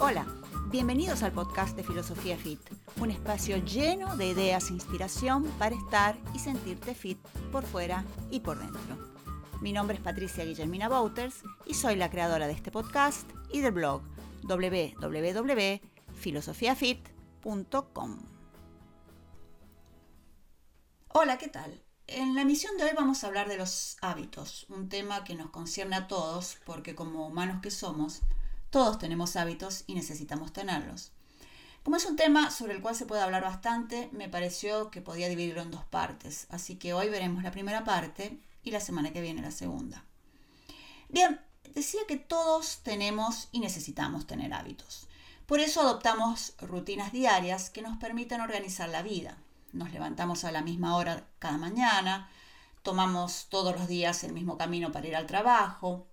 Hola, bienvenidos al podcast de Filosofía Fit, un espacio lleno de ideas e inspiración para estar y sentirte fit por fuera y por dentro. Mi nombre es Patricia Guillermina Bouters y soy la creadora de este podcast y del blog www.filosofiafit.com. Hola, ¿qué tal? En la emisión de hoy vamos a hablar de los hábitos, un tema que nos concierne a todos porque como humanos que somos, todos tenemos hábitos y necesitamos tenerlos. Como es un tema sobre el cual se puede hablar bastante, me pareció que podía dividirlo en dos partes, así que hoy veremos la primera parte y la semana que viene la segunda. Bien, decía que todos tenemos y necesitamos tener hábitos. Por eso adoptamos rutinas diarias que nos permiten organizar la vida. Nos levantamos a la misma hora cada mañana, tomamos todos los días el mismo camino para ir al trabajo,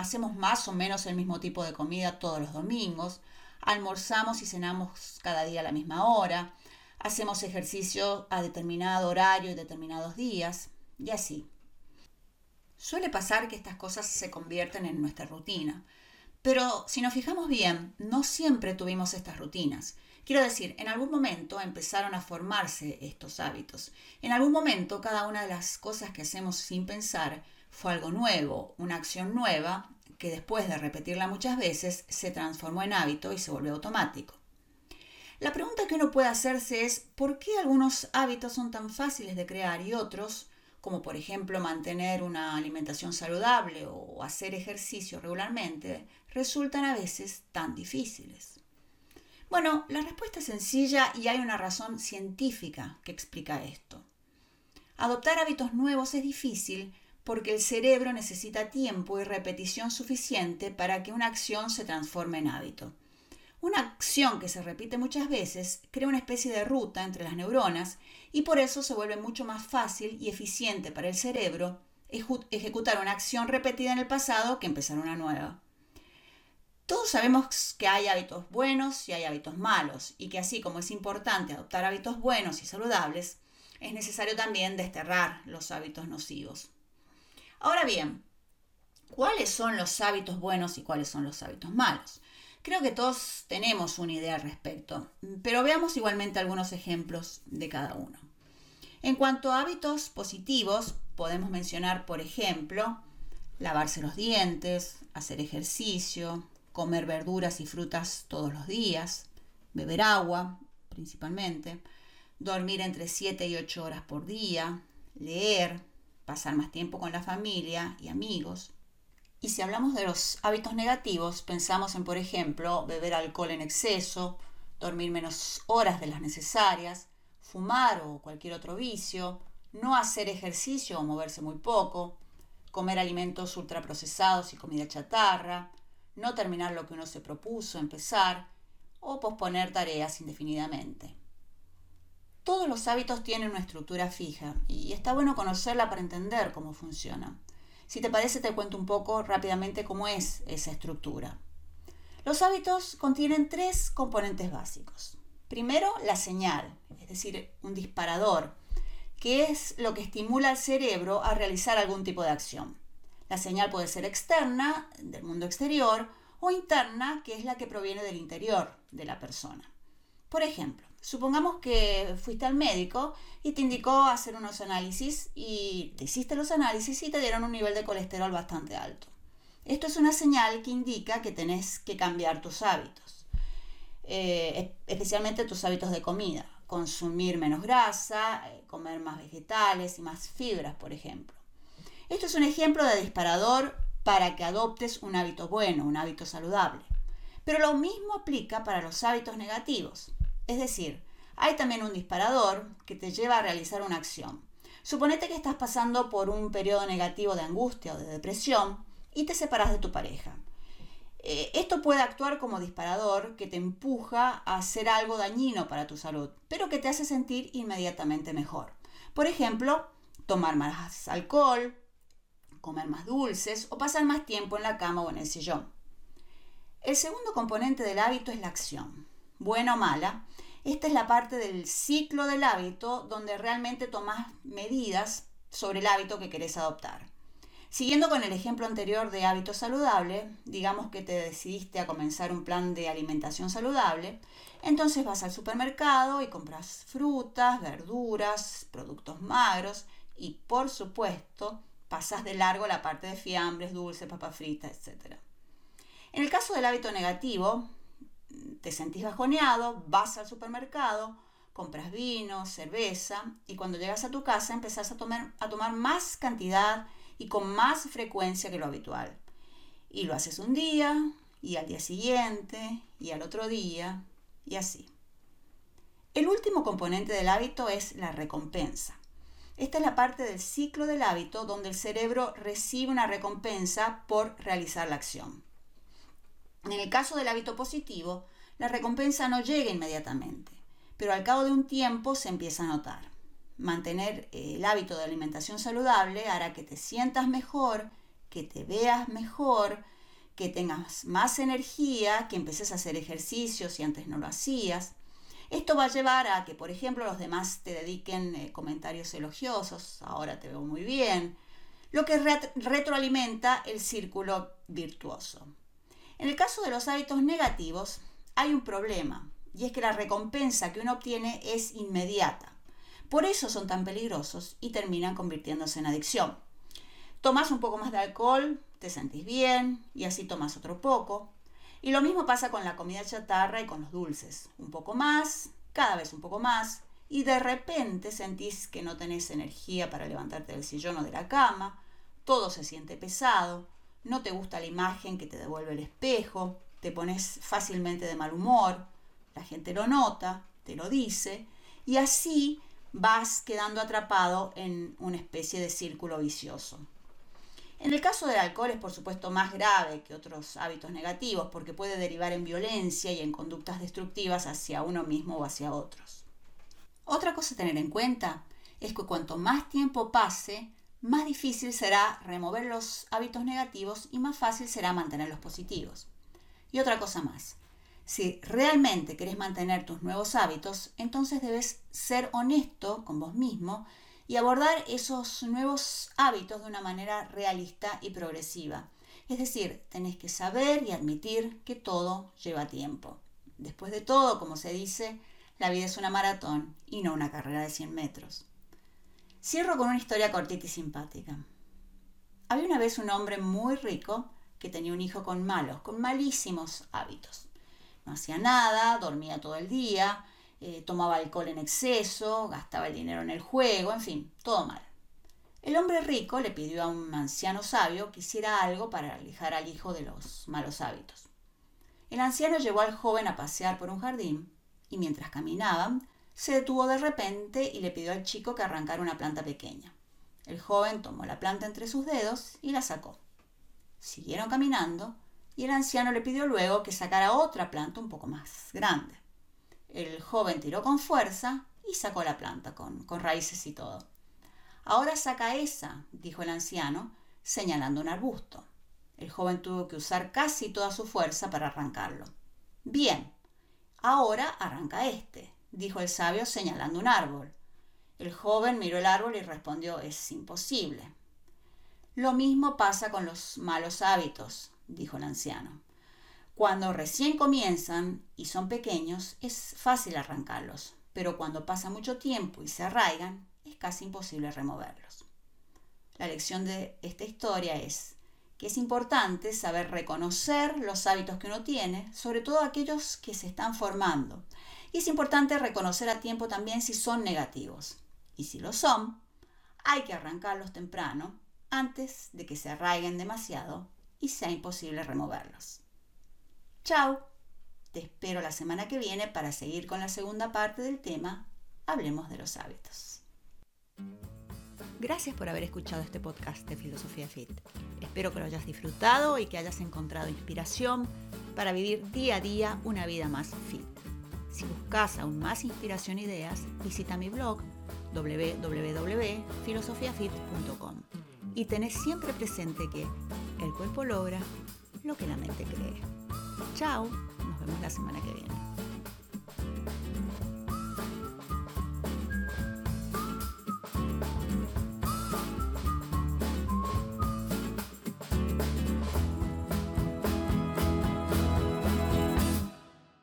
hacemos más o menos el mismo tipo de comida todos los domingos, almorzamos y cenamos cada día a la misma hora, hacemos ejercicio a determinado horario y determinados días, y así. Suele pasar que estas cosas se convierten en nuestra rutina, pero si nos fijamos bien, no siempre tuvimos estas rutinas. Quiero decir, en algún momento empezaron a formarse estos hábitos. En algún momento cada una de las cosas que hacemos sin pensar fue algo nuevo, una acción nueva que después de repetirla muchas veces se transformó en hábito y se volvió automático. La pregunta que uno puede hacerse es ¿por qué algunos hábitos son tan fáciles de crear y otros, como por ejemplo mantener una alimentación saludable o hacer ejercicio regularmente, resultan a veces tan difíciles? Bueno, la respuesta es sencilla y hay una razón científica que explica esto. Adoptar hábitos nuevos es difícil porque el cerebro necesita tiempo y repetición suficiente para que una acción se transforme en hábito. Una acción que se repite muchas veces crea una especie de ruta entre las neuronas y por eso se vuelve mucho más fácil y eficiente para el cerebro ejecutar una acción repetida en el pasado que empezar una nueva. Todos sabemos que hay hábitos buenos y hay hábitos malos y que así como es importante adoptar hábitos buenos y saludables, es necesario también desterrar los hábitos nocivos. Ahora bien, ¿cuáles son los hábitos buenos y cuáles son los hábitos malos? Creo que todos tenemos una idea al respecto, pero veamos igualmente algunos ejemplos de cada uno. En cuanto a hábitos positivos, podemos mencionar, por ejemplo, lavarse los dientes, hacer ejercicio, comer verduras y frutas todos los días, beber agua, principalmente, dormir entre 7 y 8 horas por día, leer, pasar más tiempo con la familia y amigos. Y si hablamos de los hábitos negativos, pensamos en, por ejemplo, beber alcohol en exceso, dormir menos horas de las necesarias, fumar o cualquier otro vicio, no hacer ejercicio o moverse muy poco, comer alimentos ultraprocesados y comida chatarra, no terminar lo que uno se propuso empezar o posponer tareas indefinidamente. Todos los hábitos tienen una estructura fija y está bueno conocerla para entender cómo funciona. Si te parece, te cuento un poco rápidamente cómo es esa estructura. Los hábitos contienen tres componentes básicos. Primero, la señal, es decir, un disparador, que es lo que estimula al cerebro a realizar algún tipo de acción. La señal puede ser externa, del mundo exterior, o interna, que es la que proviene del interior de la persona. Por ejemplo, supongamos que fuiste al médico y te indicó hacer unos análisis y te hiciste los análisis y te dieron un nivel de colesterol bastante alto. Esto es una señal que indica que tenés que cambiar tus hábitos, eh, especialmente tus hábitos de comida, consumir menos grasa, eh, comer más vegetales y más fibras, por ejemplo. Esto es un ejemplo de disparador para que adoptes un hábito bueno, un hábito saludable. Pero lo mismo aplica para los hábitos negativos. Es decir, hay también un disparador que te lleva a realizar una acción. Suponete que estás pasando por un periodo negativo de angustia o de depresión y te separas de tu pareja. Eh, esto puede actuar como disparador que te empuja a hacer algo dañino para tu salud, pero que te hace sentir inmediatamente mejor. Por ejemplo, tomar más alcohol, comer más dulces o pasar más tiempo en la cama o en el sillón. El segundo componente del hábito es la acción buena o mala, esta es la parte del ciclo del hábito donde realmente tomas medidas sobre el hábito que querés adoptar. Siguiendo con el ejemplo anterior de hábito saludable, digamos que te decidiste a comenzar un plan de alimentación saludable, entonces vas al supermercado y compras frutas, verduras, productos magros y por supuesto pasas de largo la parte de fiambres, dulces, papas fritas, etc. En el caso del hábito negativo, te sentís bajoneado, vas al supermercado, compras vino, cerveza y cuando llegas a tu casa empezás a tomar, a tomar más cantidad y con más frecuencia que lo habitual. Y lo haces un día, y al día siguiente, y al otro día, y así. El último componente del hábito es la recompensa. Esta es la parte del ciclo del hábito donde el cerebro recibe una recompensa por realizar la acción. En el caso del hábito positivo, la recompensa no llega inmediatamente, pero al cabo de un tiempo se empieza a notar mantener eh, el hábito de alimentación saludable hará que te sientas mejor, que te veas mejor, que tengas más energía, que empeces a hacer ejercicios si antes no lo hacías. Esto va a llevar a que, por ejemplo, los demás te dediquen eh, comentarios elogiosos, ahora te veo muy bien, lo que retroalimenta el círculo virtuoso. En el caso de los hábitos negativos, hay un problema, y es que la recompensa que uno obtiene es inmediata. Por eso son tan peligrosos y terminan convirtiéndose en adicción. Tomas un poco más de alcohol, te sentís bien y así tomas otro poco. Y lo mismo pasa con la comida chatarra y con los dulces. Un poco más, cada vez un poco más, y de repente sentís que no tenés energía para levantarte del sillón o de la cama, todo se siente pesado, no te gusta la imagen que te devuelve el espejo, te pones fácilmente de mal humor, la gente lo nota, te lo dice, y así vas quedando atrapado en una especie de círculo vicioso. En el caso del alcohol es por supuesto más grave que otros hábitos negativos porque puede derivar en violencia y en conductas destructivas hacia uno mismo o hacia otros. Otra cosa a tener en cuenta es que cuanto más tiempo pase, más difícil será remover los hábitos negativos y más fácil será mantener los positivos. Y otra cosa más, si realmente querés mantener tus nuevos hábitos, entonces debes ser honesto con vos mismo y abordar esos nuevos hábitos de una manera realista y progresiva. Es decir, tenés que saber y admitir que todo lleva tiempo. Después de todo, como se dice, la vida es una maratón y no una carrera de 100 metros. Cierro con una historia cortita y simpática. Había una vez un hombre muy rico que tenía un hijo con malos, con malísimos hábitos. No hacía nada, dormía todo el día, eh, tomaba alcohol en exceso, gastaba el dinero en el juego, en fin, todo mal. El hombre rico le pidió a un anciano sabio que hiciera algo para alejar al hijo de los malos hábitos. El anciano llevó al joven a pasear por un jardín y mientras caminaban se detuvo de repente y le pidió al chico que arrancara una planta pequeña. El joven tomó la planta entre sus dedos y la sacó. Siguieron caminando y el anciano le pidió luego que sacara otra planta un poco más grande. El joven tiró con fuerza y sacó la planta con, con raíces y todo. Ahora saca esa, dijo el anciano, señalando un arbusto. El joven tuvo que usar casi toda su fuerza para arrancarlo. Bien, ahora arranca este, dijo el sabio señalando un árbol. El joven miró el árbol y respondió es imposible. Lo mismo pasa con los malos hábitos, dijo el anciano. Cuando recién comienzan y son pequeños, es fácil arrancarlos, pero cuando pasa mucho tiempo y se arraigan, es casi imposible removerlos. La lección de esta historia es que es importante saber reconocer los hábitos que uno tiene, sobre todo aquellos que se están formando. Y es importante reconocer a tiempo también si son negativos. Y si lo son, hay que arrancarlos temprano, antes de que se arraiguen demasiado y sea imposible removerlos. Chao. Te espero la semana que viene para seguir con la segunda parte del tema Hablemos de los hábitos. Gracias por haber escuchado este podcast de Filosofía Fit. Espero que lo hayas disfrutado y que hayas encontrado inspiración para vivir día a día una vida más fit. Si buscas aún más inspiración e ideas, visita mi blog www.filosofiafit.com y tenés siempre presente que el cuerpo logra lo que la mente cree. Chao, nos vemos la semana que viene.